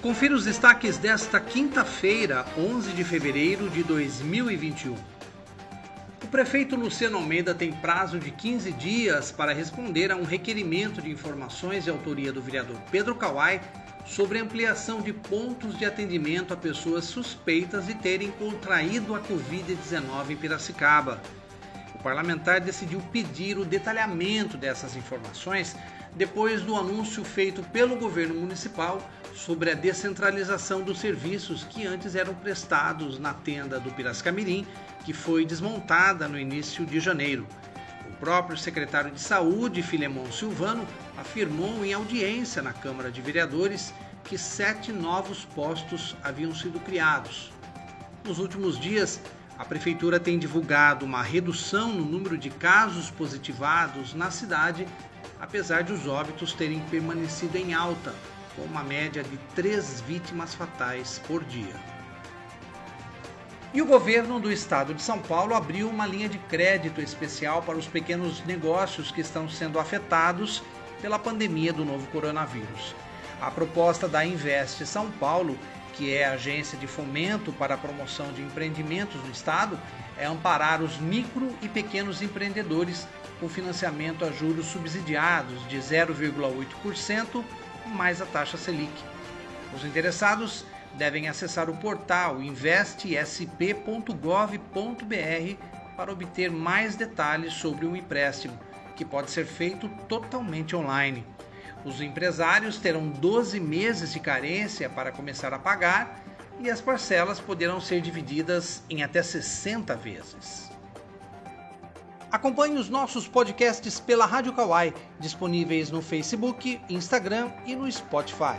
Confira os destaques desta quinta-feira, 11 de fevereiro de 2021. O prefeito Luciano Almeida tem prazo de 15 dias para responder a um requerimento de informações de autoria do vereador Pedro Kawai sobre ampliação de pontos de atendimento a pessoas suspeitas de terem contraído a Covid-19 em Piracicaba. O parlamentar decidiu pedir o detalhamento dessas informações depois do anúncio feito pelo governo municipal sobre a descentralização dos serviços que antes eram prestados na tenda do Piracicamirim, que foi desmontada no início de janeiro. O próprio secretário de Saúde, Filemon Silvano, afirmou em audiência na Câmara de Vereadores que sete novos postos haviam sido criados. Nos últimos dias, a Prefeitura tem divulgado uma redução no número de casos positivados na cidade, apesar de os óbitos terem permanecido em alta, com uma média de três vítimas fatais por dia. E o governo do estado de São Paulo abriu uma linha de crédito especial para os pequenos negócios que estão sendo afetados pela pandemia do novo coronavírus. A proposta da Investe São Paulo, que é a agência de fomento para a promoção de empreendimentos no estado, é amparar os micro e pequenos empreendedores com financiamento a juros subsidiados de 0,8% mais a taxa Selic. Os interessados devem acessar o portal investesp.gov.br para obter mais detalhes sobre o empréstimo, que pode ser feito totalmente online. Os empresários terão 12 meses de carência para começar a pagar e as parcelas poderão ser divididas em até 60 vezes. Acompanhe os nossos podcasts pela Rádio Kawai, disponíveis no Facebook, Instagram e no Spotify.